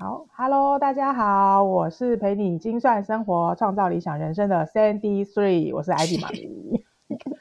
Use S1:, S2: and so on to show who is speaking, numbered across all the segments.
S1: 好，Hello，大家好，我是陪你精算生活、创造理想人生的 Sandy Three，我是 ID 妈咪。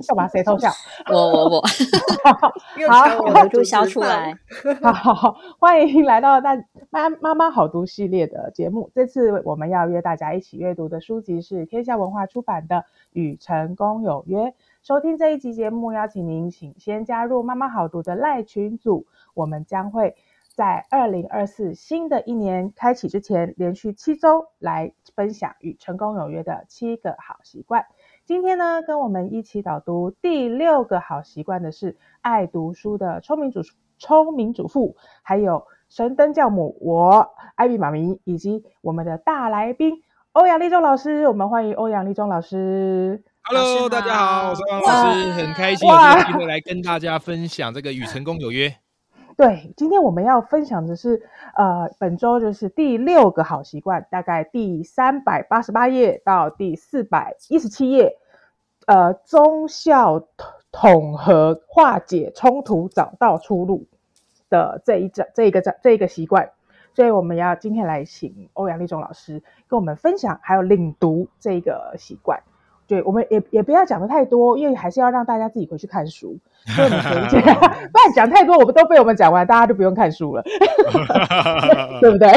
S1: 干嘛？谁偷笑？
S2: 我我我，
S1: 好，
S2: 我忍住笑出来。
S1: 好，欢迎来到大妈妈妈好读系列的节目。这次我们要约大家一起阅读的书籍是天下文化出版的《与成功有约》。收听这一集节目，邀请您请先加入妈妈好读的赖群组，我们将会。在二零二四新的一年开启之前，连续七周来分享与成功有约的七个好习惯。今天呢，跟我们一起导读第六个好习惯的是爱读书的聪明主聪明主妇，还有神灯教母我艾比妈咪，以及我们的大来宾欧阳立中老师。我们欢迎欧阳立中老师。
S3: Hello，大家好，我是欧阳老师，很开心有这个机会来跟大家分享这个与成功有约。
S1: 对，今天我们要分享的是，呃，本周就是第六个好习惯，大概第三百八十八页到第四百一十七页，呃，中效统合化解冲突，找到出路的这一这这一个这这一个习惯，所以我们要今天来请欧阳立中老师跟我们分享，还有领读这个习惯。对，我们也也不要讲的太多，因为还是要让大家自己回去看书。不然讲太多，我们都被我们讲完，大家就不用看书了，对不对？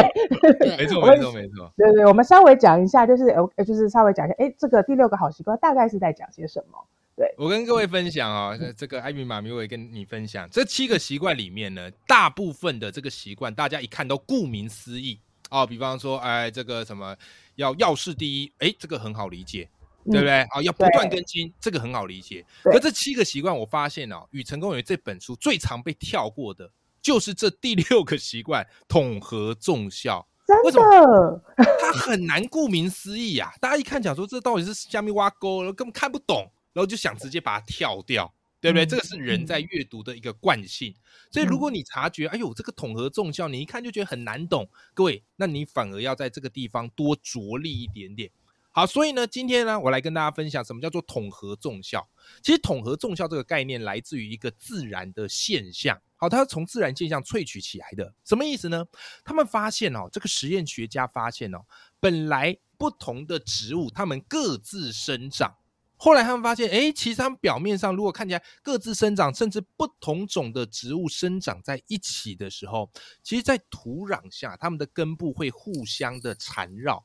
S3: 没错，没错，没错。
S1: 对对，我们稍微讲一下，就是呃，就是稍微讲一下，哎，这个第六个好习惯大概是在讲些什么？对
S3: 我跟各位分享啊，这个艾米妈咪我也跟你分享，这七个习惯里面呢，大部分的这个习惯，大家一看都顾名思义哦，比方说，哎，这个什么要要事第一，哎，这个很好理解。对不对？啊，要不断更新，这个很好理解。可这七个习惯，我发现哦，《与成功有约》这本书最常被跳过的，就是这第六个习惯——统合重效。
S1: 为什么？
S3: 它很难顾名思义啊！大家一看讲说，这到底是下面挖沟了，根本看不懂，然后就想直接把它跳掉，对不对？这个是人在阅读的一个惯性。所以，如果你察觉，哎呦，这个统合重效，你一看就觉得很难懂，各位，那你反而要在这个地方多着力一点点。好，所以呢，今天呢，我来跟大家分享什么叫做统合重效。其实统合重效这个概念来自于一个自然的现象。好，它是从自然现象萃取起来的。什么意思呢？他们发现哦，这个实验学家发现哦，本来不同的植物它们各自生长，后来他们发现，哎，其实它们表面上如果看起来各自生长，甚至不同种的植物生长在一起的时候，其实在土壤下，它们的根部会互相的缠绕。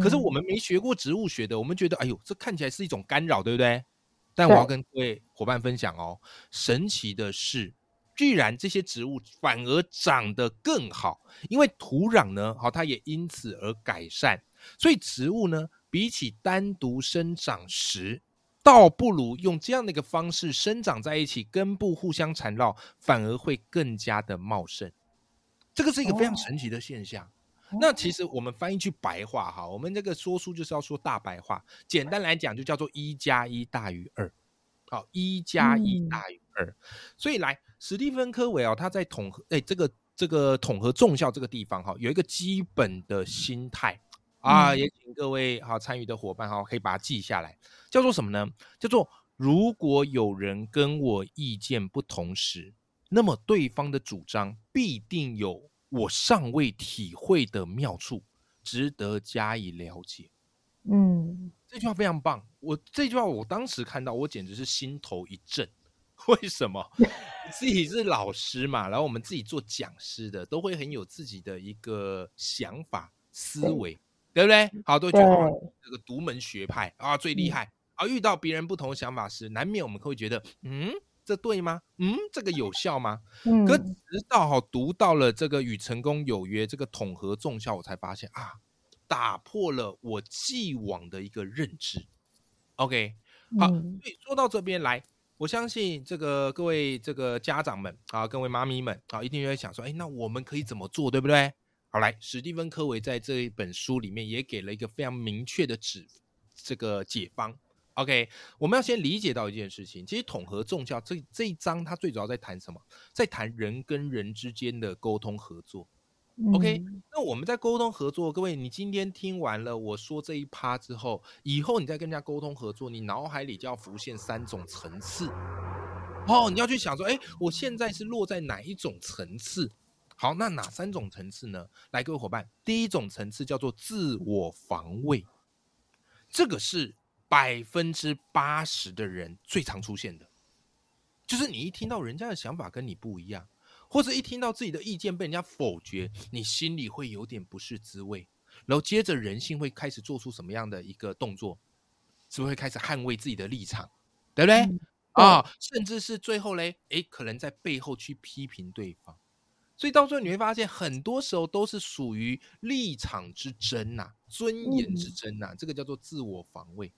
S3: 可是我们没学过植物学的，我们觉得，哎呦，这看起来是一种干扰，对不对？但我要跟各位伙伴分享哦，神奇的是，居然这些植物反而长得更好，因为土壤呢，好，它也因此而改善。所以植物呢，比起单独生长时，倒不如用这样的一个方式生长在一起，根部互相缠绕，反而会更加的茂盛。这个是一个非常神奇的现象。那其实我们翻译句白话哈，我们这个说书就是要说大白话，简单来讲就叫做一加一大于二，好，一加一大于二。所以来史蒂芬科维哦，他在统合哎这个这个统合重效这个地方哈，有一个基本的心态啊，也请各位好参与的伙伴哈，可以把它记下来，叫做什么呢？叫做如果有人跟我意见不同时，那么对方的主张必定有。我尚未体会的妙处，值得加以了解。嗯，这句话非常棒。我这句话我当时看到，我简直是心头一震。为什么？自己是老师嘛，然后我们自己做讲师的，都会很有自己的一个想法思维，对不对？好多觉得这个独门学派啊最厉害啊，遇到别人不同的想法时，难免我们会觉得嗯。这对吗？嗯，这个有效吗？嗯，可直到哈读到了这个与成功有约这个统合重效，我才发现啊，打破了我既往的一个认知。OK，好，所以说到这边来，我相信这个各位这个家长们啊，各位妈咪们啊，一定会想说，哎，那我们可以怎么做，对不对？好，来，史蒂芬科维在这一本书里面也给了一个非常明确的指这个解方。OK，我们要先理解到一件事情，其实统合众教这这一章，它最主要在谈什么？在谈人跟人之间的沟通合作。OK，那我们在沟通合作，各位，你今天听完了我说这一趴之后，以后你再跟人家沟通合作，你脑海里就要浮现三种层次。哦，你要去想说，哎，我现在是落在哪一种层次？好，那哪三种层次呢？来，各位伙伴，第一种层次叫做自我防卫，这个是百分之八十的人最常出现的，就是你一听到人家的想法跟你不一样，或者一听到自己的意见被人家否决，你心里会有点不是滋味，然后接着人性会开始做出什么样的一个动作？是不是会开始捍卫自己的立场，对不对？
S1: 嗯
S3: 啊，甚至是最后嘞，诶，可能在背后去批评对方，所以到最后你会发现，很多时候都是属于立场之争呐、尊严之争呐、这个叫做自我防卫，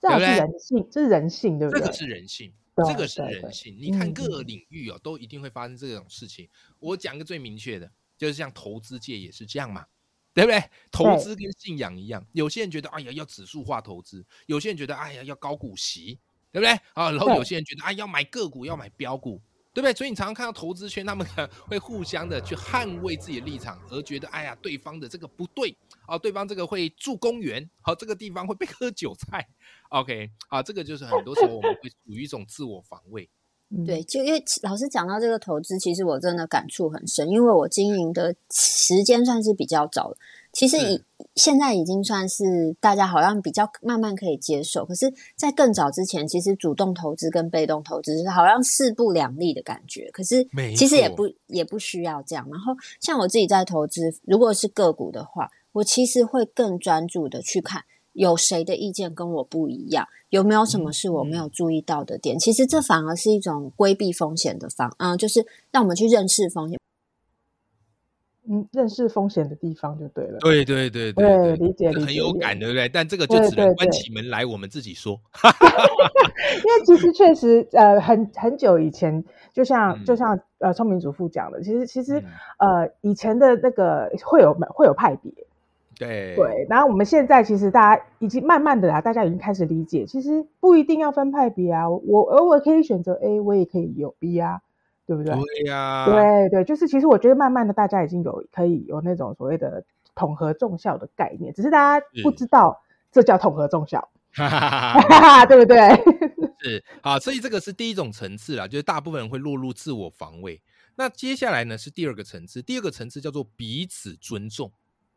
S1: 这样是人性，这是人性，对不对？
S3: 这个是人性，
S1: 对
S3: 这个是人性。你看
S1: 嗯
S3: 各领域哦，都一定会发生这种事情。我讲个最明确的，就是像投资界也是这样嘛。对不对？投
S1: 对
S3: 资跟信仰一样，有些人觉得哎呀要指数化投资，有些人觉得哎呀要高股息，对不对？啊，然后有些人觉得哎要买个股要买标股，对不对？所以你常常看到投资圈他们可能会互相的去捍卫自己的立场，而觉得哎呀对方的这个不对啊，对方这个会住公园，好、这个地方会被 割韭菜，OK 啊，这个就是很多时候我们会处于一种自我防卫。
S1: 嗯
S2: 对，就因为老师讲到这个投资，其实我真的感触很深，因为我经营的时间算是比较早的，其实
S3: 是
S2: 已现在已经算是大家好像比较慢慢可以接受，可是，在更早之前，其实主动投资跟被动投资是好像势不两立的感觉，可是其实也不也不需要这样。然后，像我自己在投资，如果是个股的话，我其实会更专注的去看。有谁的意见跟我不一样？有没有什么是我没有注意到的点？其实这反而是一种规避风险的方，嗯、就是让我们去认识风险。
S1: 嗯，认识风险的地方就对了。
S3: 对对对
S1: 对
S3: 对，
S1: 理解理解理解
S3: 有感，对不对？但这个就只能关起门来，我们自己说。
S1: 因为其实确实，呃，很很久以前，就像、
S3: 嗯
S1: 就像呃聪明主妇讲的，其实其实、
S3: 嗯
S1: 呃以前的那个会有会有派别，
S3: 对
S1: 对，然后我们现在其实大家已经慢慢的啦，大家已经开始理解，其实不一定要分派别啊，我偶尔可以选择 A，我也可以有 B 啊，对不对？
S3: 对呀，
S1: 对对，就是其实我觉得慢慢的大家已经有可以有那种所谓的统合众效的概念，只是大家不知道这叫统合众效，
S3: 哈哈哈
S1: 哈
S3: 哈
S1: 哈，对不对？
S3: 是啊，所以这个是第一种层次啦，就是大部分人会落入自我防卫。那接下来呢是第二个层次，第二个层次叫做彼此尊重。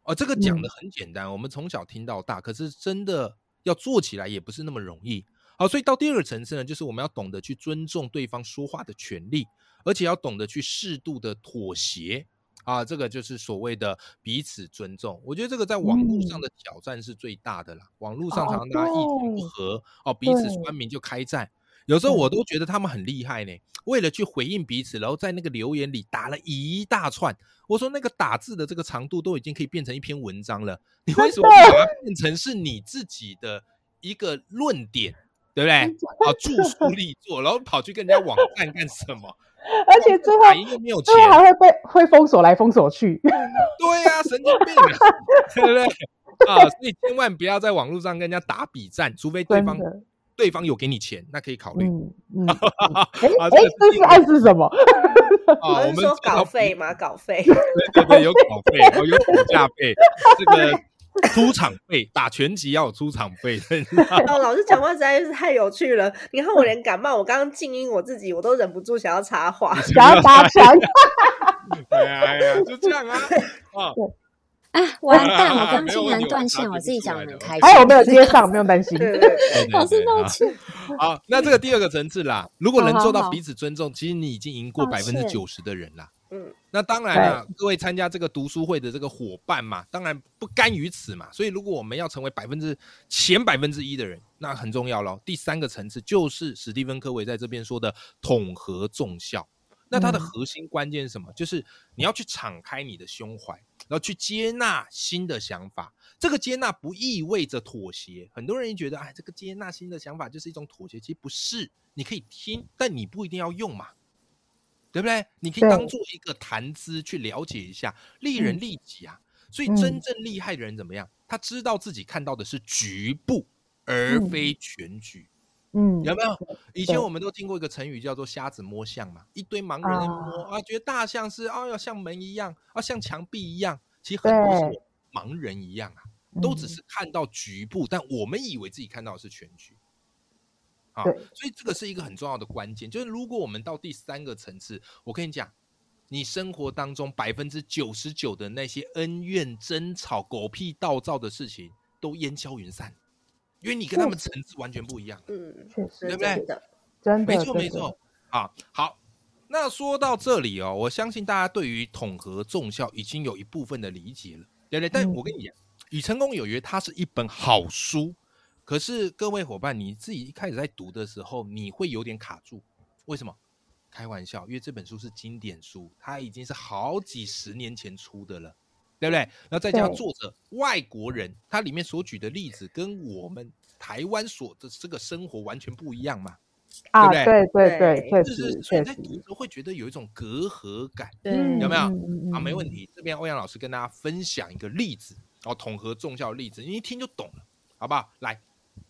S3: 哦，这个讲的
S1: 嗯
S3: 很简单，我们从小听到大，可是真的要做起来也不是那么容易。好，所以到第二个层次呢，就是我们要懂得去尊重对方说话的权利，而且要懂得去适度的妥协。啊，这个就是所谓的彼此尊重。我觉得这个在网络上
S1: 嗯
S3: 的挑战是最大的啦。网络上
S1: 哦
S3: 常常大家意见不合，哦，彼此
S1: 对
S3: 酸民就开战。有时候我都觉得他们很厉害呢，为了去回应彼此，然后在那个留言里打了一大串。我说那个打字的这个长度都已经可以变成一篇文章了，你为什么不把它变成是你自己的一个论点，对不对？啊，著书立作，然后跑去跟人家网站干什么？
S1: 而且最后
S3: 又没有钱
S1: 还会被会封锁来封锁去。
S3: 对呀、神经病啊，对不对？啊，所以千万不要在网络上跟人家打比战，除非对方对方有给你钱，那可以考虑。
S1: 嗯嗯，哎哎
S3: 啊这个是，
S1: 暗示什么？
S3: 啊，我们
S4: 说稿费嘛，稿费。
S3: 对对对，有稿费，哦，有股价费，这个出场费，打拳击要有出场费，
S4: 哦，老师讲话实在是太有趣了。你看我连感冒，我刚刚静音我自己，我都忍不住想要插话。
S1: 想要打墙？
S3: 哎呀哎呀，就这样啊，啊，
S2: 啊，完蛋！
S3: 啊
S2: 我刚竟然断线，我自己讲的很开心。
S1: 还有没有接上？不用担心。
S2: 老师抱歉。
S3: 好，那这个第二个层次啦，如果能做到彼此尊重，其实你已经赢过百分之九十的人啦。
S4: 嗯，
S3: 那当然了，各位参加这个读书会的这个伙伴嘛，当然不甘于此嘛。所以，如果我们要成为百分之前百分之一的人，那很重要喽。第三个层次就是史蒂芬·科维在这边说的统合众效。那它的
S1: 嗯
S3: 核心关键是什么？就是你要去敞开你的胸怀，然后去接纳新的想法。这个接纳不意味着妥协。很多人觉得，哎，这个接纳新的想法就是一种妥协，其实不是。你可以听，但你不一定要用嘛。对不对？你可以当做一个谈资去了解一下，利人
S1: 嗯
S3: 利己啊。所以
S1: 嗯
S3: 真正厉害的人怎么样？他知道自己看到的是局部，而
S1: 嗯
S3: 非全局。
S1: 嗯，
S3: 有没有？以前我们都听过一个成语叫做“瞎子摸象”嘛，一堆盲人在摸啊，觉得大象是啊，要像门一样啊，像墙壁一样。其实很多时候盲人一样啊，都只
S1: 嗯
S3: 是看到局部，但我们以为自己看到的是全局。啊，所以这个是一个很重要的关键，就是如果我们到第三个层次，我跟你讲，你生活当中百分之九十九的那些恩怨争吵、狗屁倒灶的事情都烟消云散，因为你跟他们层次完全不一样。
S4: 嗯，
S1: 确实
S3: 对不对
S4: 真的
S3: 没错，没错。啊，好。那说到这里哦，我相信大家对于统合重效已经有一部分的理解了，对不对？但
S1: 嗯
S3: 我跟你讲，《与成功有约》它是一本好书，可是各位伙伴，你自己一开始在读的时候，你会有点卡住，为什么？开玩笑，因为这本书是经典书，它已经是好几十年前出的了，对不对？然后再加上作者外国人，他里面所举的例子跟我们台湾所的这个生活完全不一样嘛，
S1: 啊，
S3: 对不
S1: 对对
S4: 对
S1: 对，确
S3: 就是
S1: 实
S3: 所以在时候会觉得有一种隔阂感。
S1: 嗯
S3: 有没有
S1: 嗯
S3: 好，没问。题。这边欧阳老师跟大家分享一个例子，哦，统合重效的例子，你一听就懂了，好不好？来，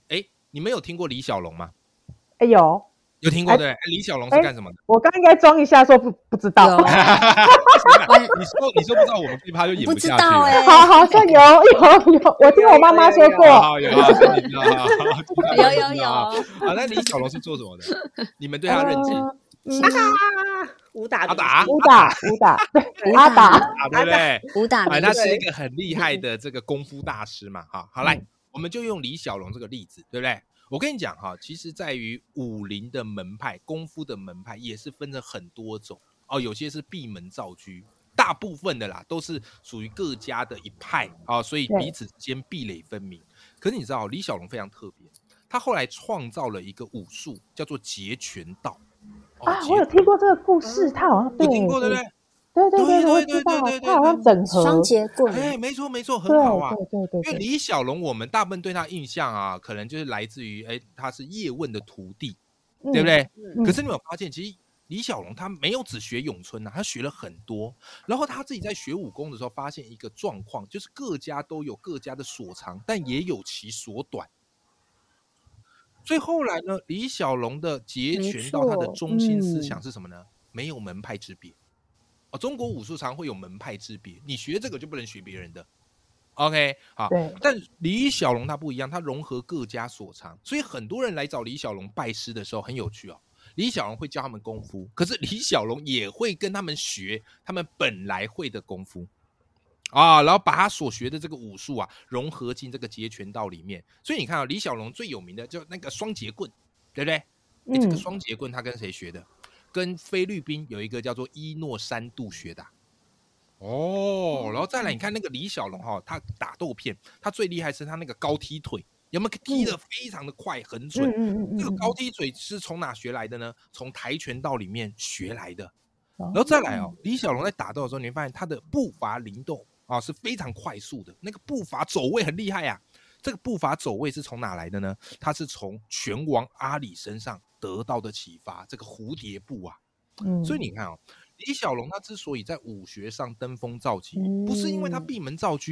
S3: 哎，你们有听过李小龙吗？
S1: 哎有，
S3: 有听过
S1: 哎
S3: 对李小龙是
S1: 哎
S3: 干什么的？
S1: 我刚应该装一下说不不知道，
S3: 你说你说不知道，我们最怕就演
S2: 不知
S3: 下去了。
S2: 道哎、
S1: 好好像有有有，我听我妈妈说
S4: 有有有
S1: 过，
S3: 好，有
S2: 有有有，
S3: 啊。啊，那李小龙是做什么的？你们对他认知？
S4: 武打
S3: 阿达，
S1: 武打武打，对
S2: 武打
S1: 阿达，
S3: 啊，对不对？哎，
S2: 武打哎
S3: 他是
S4: 对
S3: 一个很厉害的这个功夫大师嘛，哈，好来，我们就用李小龙这个例子，对不对？我跟你讲哈，其实在于武林的门派、功夫的门派也是分成很多种哦，有些是闭门造车，大部分的啦都是属于各家的一派啊、所以彼此之间壁垒分明。可是你知道，李小龙非常特别，他后来创造了一个武术，叫做截拳道。哦
S1: 啊，我有听过这个故事，他好像对
S3: 有听过对不对？
S1: 对对对，
S3: 对
S1: 我
S3: 对对
S1: 知道
S3: 对
S1: 好像整合
S2: 双节棍，
S3: 哎，没错没错，很好啊。
S1: 对对对
S3: 因为，李小龙，我们大部分对他印象啊，可能就是来自于哎，他是叶问的徒弟，对不对？
S4: 嗯
S3: 可是你有发现，其实李小龙他没有只学咏春呐、他学了很多。然后他自己在学武功的时候，发现一个状况，就是各家都有各家的所长，但也有其所短。所以后来呢，李小龙的截拳道，他的中心思
S1: 嗯
S3: 想是什么呢？没有门派之别。哦，中国武术常会有门派之别，你学这个就不能学别人的。OK，好，但李小龙他不一样，他融合各家所长，所以很多人来找李小龙拜师的时候很有趣哦。李小龙会教他们功夫，可是李小龙也会跟他们学他们本来会的功夫啊，然后把他所学的这个武术啊融合进这个截拳道里面。所以你看啊、李小龙最有名的就那个双截棍，对不对？嗯这个
S1: 嗯
S3: 双截棍他跟谁学的？跟菲律宾有一个叫做伊诺山度学的啊、哦，然后再来，你看那个李小龙哈、他打斗片，他最厉害是他那个高踢腿，有没有踢得非常的快，很准？这个
S1: 嗯，
S3: 高踢腿是从哪学来的呢？从跆拳道里面学来的。
S1: 然
S3: 然后再来哦，李小龙在打斗的时候，你会发现他的步伐灵动啊是非常快速的，那个步伐走位很厉害啊。这个步伐走位是从哪来的呢？他是从拳王阿里身上得到的启发，这个蝴蝶步啊。
S1: 嗯
S3: 所以你看哦，李小龙他之所以在武学上登峰造极，不是因为他
S1: 嗯
S3: 闭门造车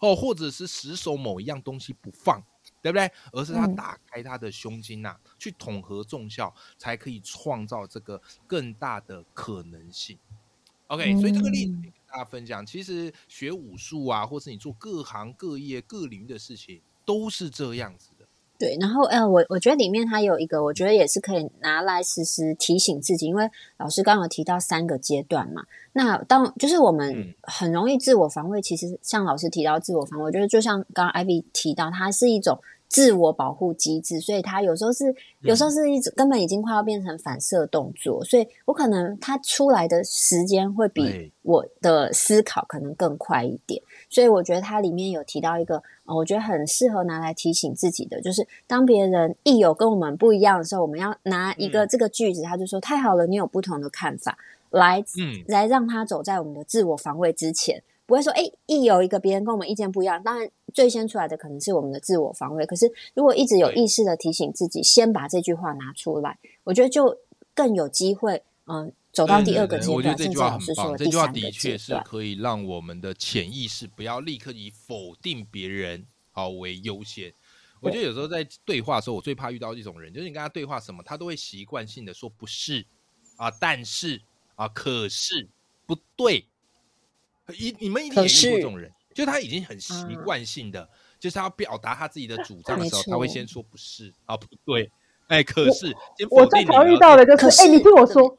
S3: 哦，或者是死守某一样东西不放，对不对？而是他
S1: 嗯
S3: 打开他的胸襟呐、去统合众效，才可以创造这个更大的可能性。OK，所以这个例子跟大家分享，其实学武术啊，或是你做各行各业各领域的事情，都是这样子的。
S2: 对，然后呃，我我觉得里面它有一个，我觉得也是可以拿来时时提醒自己，因为老师刚刚有提到三个阶段嘛。那当就是我们
S3: 嗯
S2: 很容易自我防卫，其实像老师提到自我防卫，我觉得就像刚刚 Ivy 提到，它是一种自我保护机制，所以他有时候是有时候是一直根本已经快要变成反射动作，所以我可能他出来的时间会比我的思考可能更快一点。所以我觉得它里面有提到一个，呃，我觉得很适合拿来提醒自己的，就是当别人一有跟我们不一样的时候，我们要拿一个
S3: 嗯。
S2: 这个句子，他就说太好了，你有不同的看法，来
S3: 嗯。
S2: 来让他走在我们的自我防卫之前，不会说，哎，一有一个别人跟我们意见不一样，当然最先出来的可能是我们的自我防卫，可是如果一直有意识的提醒自己，先把这句话拿出来，我觉得就更有机会，嗯、走到第二个阶段，
S3: 我觉得这句话很棒，这句话的确是。可以让我们的潜意识不要立刻以否定别人好为优先。我觉得有时候在对话的时候，我最怕遇到一种人，就是你跟他对话什么，他都会习惯性的说不是啊，但是啊，可是不对。一你们一定也遇过这种人，就他已经很习
S2: 嗯。
S3: 惯性的，就是他要表达他自己的主张的时候，他会先说不是啊，不对，哎，可是
S1: 我
S3: 否定你
S1: 最常遇到的就是，
S2: 可是
S1: 哎，你听我说，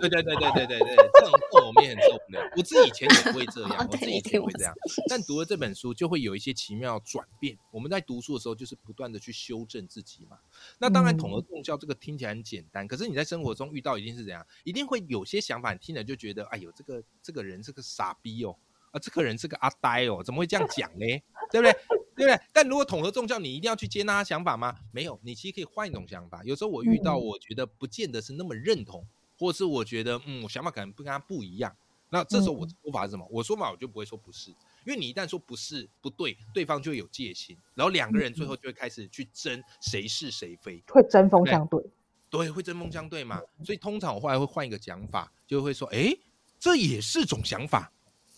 S3: 对对对对对对对，这种这种我们也很受不了。我自己以前也会这样，我自己以前也会这样，但读了这本书就会有一些奇妙转变。我们在读书的时候，就是不断的去修正自己嘛。那当然，
S1: 嗯
S3: 统合共效这个听起来很简单，可是你在生活中遇到一定是怎样？一定会有些想法，你听了就觉得，哎呦，这个这个人是个傻逼哦，啊，这个人是个阿呆哦，怎么会这样讲呢？对不对？对不对？但如果统合众教，你一定要去接纳他想法吗？没有，你其实可以换一种想法。有时候我遇到，
S1: 嗯
S3: 我觉得不见得是那么认同，或是我觉得，嗯，我想法可能不跟他不一样。那这时候我的说法是什么？我说法我就不会说不是，因为你一旦说不是不对，对方就会有戒心，然后两个人最后就会开始去争谁是谁非。
S1: 会针锋相对。
S3: 对，会针锋相对嘛。所以通常我后来会换一个讲法，就会说，哎，这也是种想法，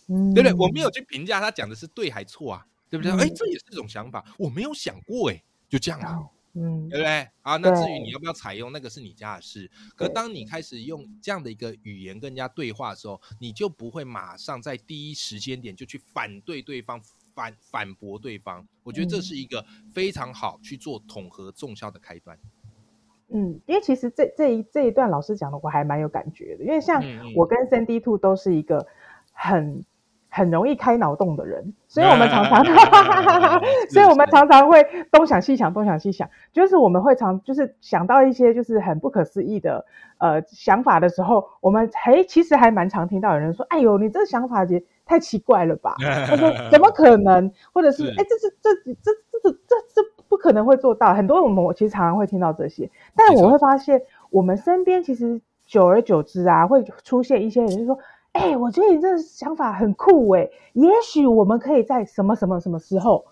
S1: 嗯，
S3: 对不对？我没有去评价他讲的是对还错啊，对不对？
S1: 嗯
S3: 哎，这也是一种想法，我没有想过，哎，就这样啊。
S1: 哦，嗯
S3: 对不对？啊，那至于你要不要采用，那个是你家的事。可
S1: 对
S3: 当你开始用这样的一个语言跟人家对话的时候，你就不会马上在第一时间点就去反对对方、反反驳对方。我觉得这
S1: 嗯
S3: 是一个非常好去做统合众效的开端。
S1: 嗯，因为其实这这一这一段老师讲的我还蛮有感觉的，因为像我跟 Sandy Two 都是一个很很容易开脑洞的人，所以我们常常，
S3: 是
S1: 所以我们常常会东想西想，东想西想，就是我们会常就是想到一些就是很不可思议的呃想法的时候，我们还其实还蛮常听到有人说，哎呦，你这想法也太奇怪了吧？他说怎么可能？或者是
S3: 是
S1: 哎，这是这这这这这这不可能会做到。很多我们我其实常常会听到这些，但我会发现我们身边其实久而久之啊，会出现一些人就说。哎、我觉得你这个想法很酷哎，也许我们可以在什么什么什么时候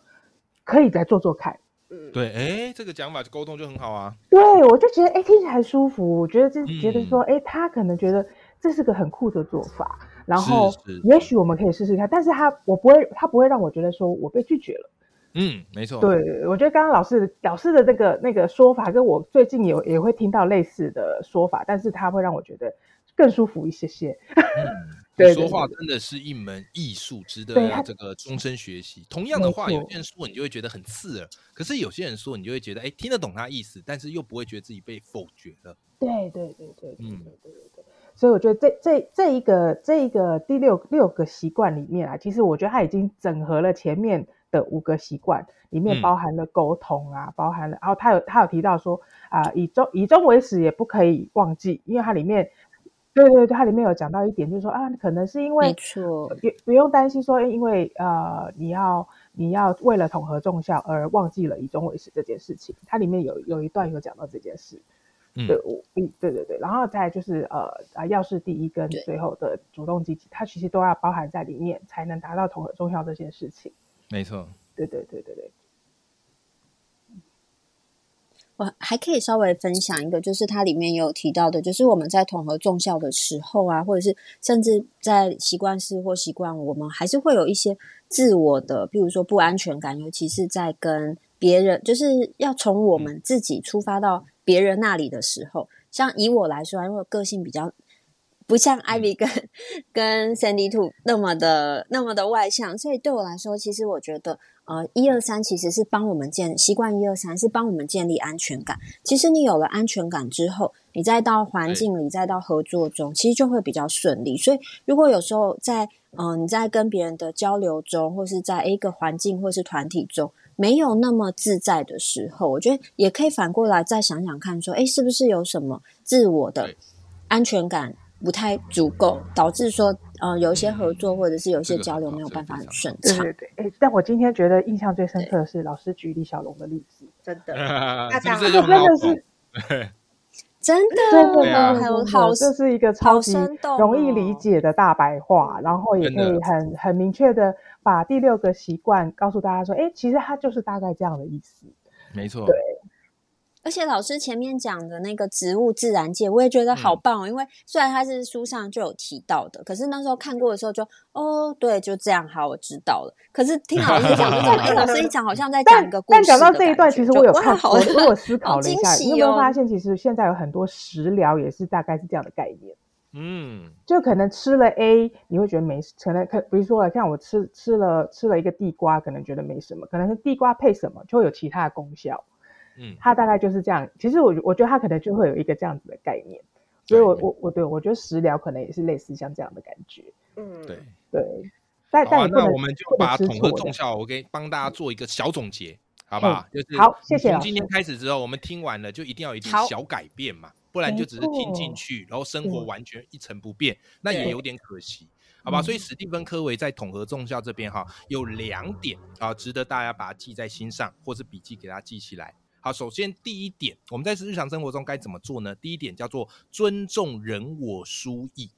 S1: 可以再做做看。
S4: 嗯，
S3: 对，哎，这个讲法沟通就很好啊。
S1: 对，我就觉得哎、听起来舒服。我觉得这
S3: 嗯
S1: 觉得说，哎、他可能觉得这是个很酷的做法，然后也许我们可以试试看。但是他我不会，他不会让我觉得说我被拒绝了。
S3: 嗯，没错。
S1: 对，我觉得刚刚老师老师的那个那个说法，跟我最近有也会听到类似的说法，但是他会让我觉得更舒服一些些。
S3: 嗯，
S1: 对
S3: 说话真的是一门艺术，值得这个终身学习。同样的
S1: 没
S3: 话，有些人说你就会觉得很刺耳，可是有些人说你就会觉得，哎，听得懂他意思，但是又不会觉得自己被否决了。
S1: 对对对对对
S3: 嗯
S1: 对对对对。所以我觉得这这这一个这一个第六六个习惯里面啊，其实我觉得它已经整合了前面的五个习惯，里面
S3: 嗯
S1: 包含了沟通啊，包含了，然后他有他有提到说啊、以终以终为始也不可以忘记，因为它里面。对对对，它里面有讲到一点，就是说啊，可能是因为
S2: 没错，
S1: 不不用担心说，因为呃，你要你要为了统合众效而忘记了以终为始这件事情，它里面有有一段有讲到这件事。
S3: 嗯
S1: 对，我嗯，对对对，然后再就是呃啊，要事第一跟最后的主动积极，它其实都要包含在里面，才能达到统合众效这件事情。
S3: 没错。
S1: 对对对对对，
S2: 我还可以稍微分享一个，就是它里面有提到的，就是我们在统合重效的时候啊，或者是甚至在习惯式或习惯，我们还是会有一些自我的，比如说不安全感，尤其是在跟别人，就是要从我们自己出发到别人那里的时候。像以我来说啊，因为我个性比较不像 Ivy 跟跟 Sandy Two 那么的那么的外向，所以对我来说，其实我觉得，呃，一二三其实是帮我们建习惯，一二三是帮我们建立安全感。其实你有了安全感之后，你再到环境里，再到合作中，其实就会比较顺利。所以，如果有时候在嗯、呃你在跟别人的交流中，或是在一个环境或是团体中。没有那么自在的时候，我觉得也可以反过来再想想看，说，哎，是不是有什么自我的安全感不太足够，导致说，呃，有一些合作或者是有一些交流没有办法很顺畅。
S1: 对对对。哎，但我今天觉得印象最深刻的是老师举李小龙的例子，
S4: 真的，
S3: 是不是
S4: 这
S3: 就很好
S1: 真的是？
S2: 真的，
S1: 真的
S3: 对啊
S1: 真的
S2: 还有好
S1: 这是一个超级容易理
S2: 哦
S1: 解的大白话，然后也可以很很明确的把第六个习惯告诉大家说，哎，其实它就是大概这样的意思。
S3: 没错。
S1: 对
S2: 而且老师前面讲的那个植物自然界，我也觉得好
S3: 嗯
S2: 棒哦。因为虽然它是书上就有提到的，可是那时候看过的时候就哦，对，就这样，好，我知道了。可是听老师讲，就哎，老师一讲好像在讲一个故事
S1: 但讲到
S2: 的
S1: 这一段，其实我有看，我我有思考了一下，你有没有
S2: 哦
S1: 发现，其实现在有很多食疗也是大概是这样的概念。
S3: 嗯，
S1: 就可能吃了 A，你会觉得没，可能可比如说，像我吃吃了吃了一个地瓜，可能觉得没什么，可能是地瓜配什么就会有其他的功效。
S3: 嗯，
S1: 它大概就是这样。其实我我觉得它可能就会有一个这样子的概念，所以我我我对我觉得食疗可能也是类似像这样的感觉。
S4: 嗯，
S3: 对。
S1: 对，但
S3: 好啊，
S1: 但
S3: 那我们就把统合重效，我给帮大家做一个小总结，好不好？就是
S1: 好谢谢
S3: 从今天开始之后，我们听完了就一定要有一点小改变嘛，不然就只是听进去，然后生活完全一成不变，那也有点可惜。好吧，
S1: 嗯
S3: 所以史蒂芬·科维在统合重效这边哈，有两点啊，值得大家把它记在心上，或是笔记给它记起来。好，首先第一点，我们在日常生活中该怎么做呢？第一点叫做尊重人我殊异，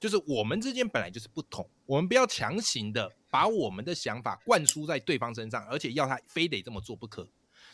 S3: 就是我们之间本来就是不同，我们不要强行的把我们的想法灌输在对方身上，而且要他非得这么做不可。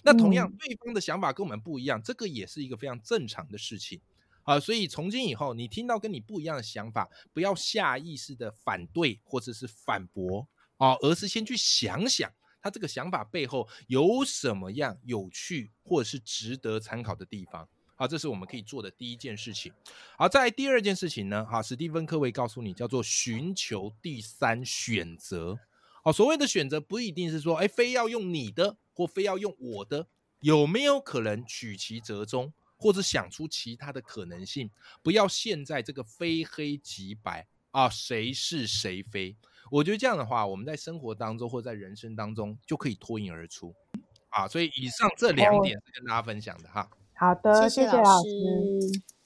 S3: 那同样
S1: 嗯，
S3: 对方的想法跟我们不一样，这个也是一个非常正常的事情啊。所以从今以后，你听到跟你不一样的想法，不要下意识的反对或者是反驳啊，而是先去想想他这个想法背后有什么样有趣或者是值得参考的地方。好，这是我们可以做的第一件事情。好，在第二件事情呢，哈，史蒂芬·科维告诉你，叫做寻求第三选择。好，所谓的选择不一定是说，哎，非要用你的或非要用我的，有没有可能取其折中，或者想出其他的可能性？不要陷在这个非黑即白啊，谁是谁非？我觉得这样的话，我们在生活当中或在人生当中就可以脱颖而出啊。所以以上这两
S1: 哦
S3: 点是跟大家分享的哈。
S1: 好的，
S2: 谢
S1: 谢
S2: 老
S1: 师。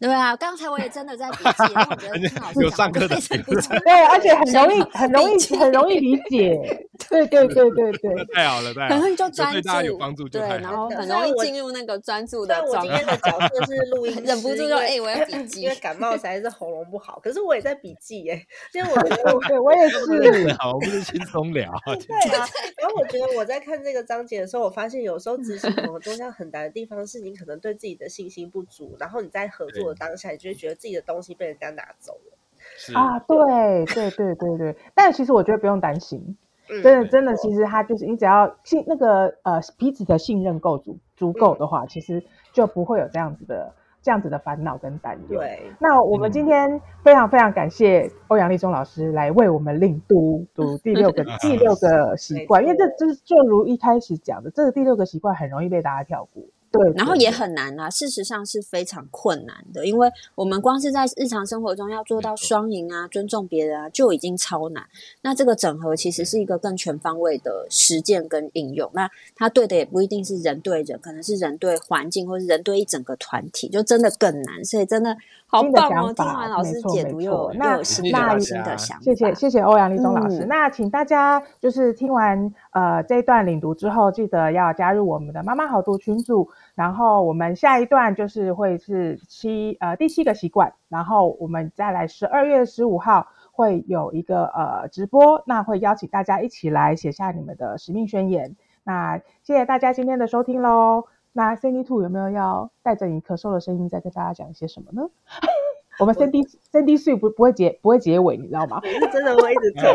S2: 对啊，刚才我也真的在笔记，然后我觉得 听老师讲
S1: 对，而且很容易，很容易很容易理解。对对对对对，
S3: 太好了，太好
S2: 很
S3: 了，
S2: 容易就专
S3: 对大家有
S2: 注，
S3: 帮助就
S2: 对，
S3: 太好了。
S2: 然后很容易进入那个专注的状态。
S4: 今天的角色是录音 师，
S2: 忍不住就哎我要笔记
S4: 因为感冒实在是喉咙不好，可是我也在笔记耶，因为我觉得我
S1: 对我也是。
S3: 好，我们就轻松聊。
S4: 对啊，然后我觉得我在看这个章节的时候，我发现有时候执行某个东西很难的地方是你可能对自己的信心不足，然后你在合作的当下，你就会觉得自己的东西被人家拿走了。
S3: 是
S1: 啊，对对对对对，但其实我觉得不用担心，
S4: 嗯，
S1: 真的真的，其实他就是你只要信那个呃彼此的信任够足足够的话，其实就不会有这样子的这样子的烦恼跟担忧。
S4: 对，
S1: 那我们今天非常非常感谢欧阳立中老师来为我们另读读第六个 第六个习惯，因为这就是就如一开始讲的，这个第六个习惯很容易被大家跳过。对，
S2: 然后也很难啊，事实上是非常困难的，因为我们光是在日常生活中要做到双赢啊、尊重别人啊，就已经超难。那这个整合其实是一个更全方位的实践跟应用。那它对的也不一定是人对人，可能是人对环境，或是人对一整个团体，就真的更难。所以真的好棒哦！听完老师解读，又有新的
S1: 那
S2: 新的想法。
S1: 谢谢谢谢欧阳立中老师。
S2: 嗯
S1: 那请大家就是听完呃这一段领读之后，记得要加入我们的妈妈好读群组。然后我们下一段就是会是七呃第七个习惯，然后我们再来十二月十五号会有一个呃直播，那会邀请大家一起来写下你们的使命宣言。那谢谢大家今天的收听喽。那 Cindy Two 有没有要带着你咳嗽的声音再跟大家讲一些什么呢？我们 Cindy Cindy Two 不不会结不会结尾，你知道吗？
S4: 我是真的会一直咳，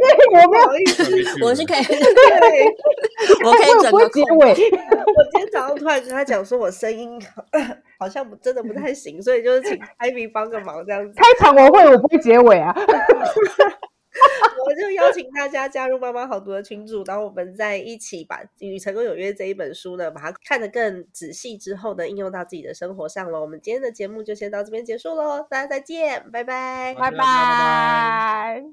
S1: 因为我没有
S4: 意思。
S2: 我是可以，我可以整个
S1: 结尾。
S4: 我今天早上突然跟他讲说，我声音好 像不真的不太行，所以就是请 Ivy 帮个忙这样子。
S1: 开场我会，我不会结尾啊。
S4: 我就邀请大家加入妈妈好读的群组，然后我们再一起把《与成功有约》这一本书呢，把它看得更仔细之后呢，应用到自己的生活上了。我们今天的节目就先到这边结束喽，大家再见，拜拜。
S1: 拜
S3: 拜拜
S1: 拜。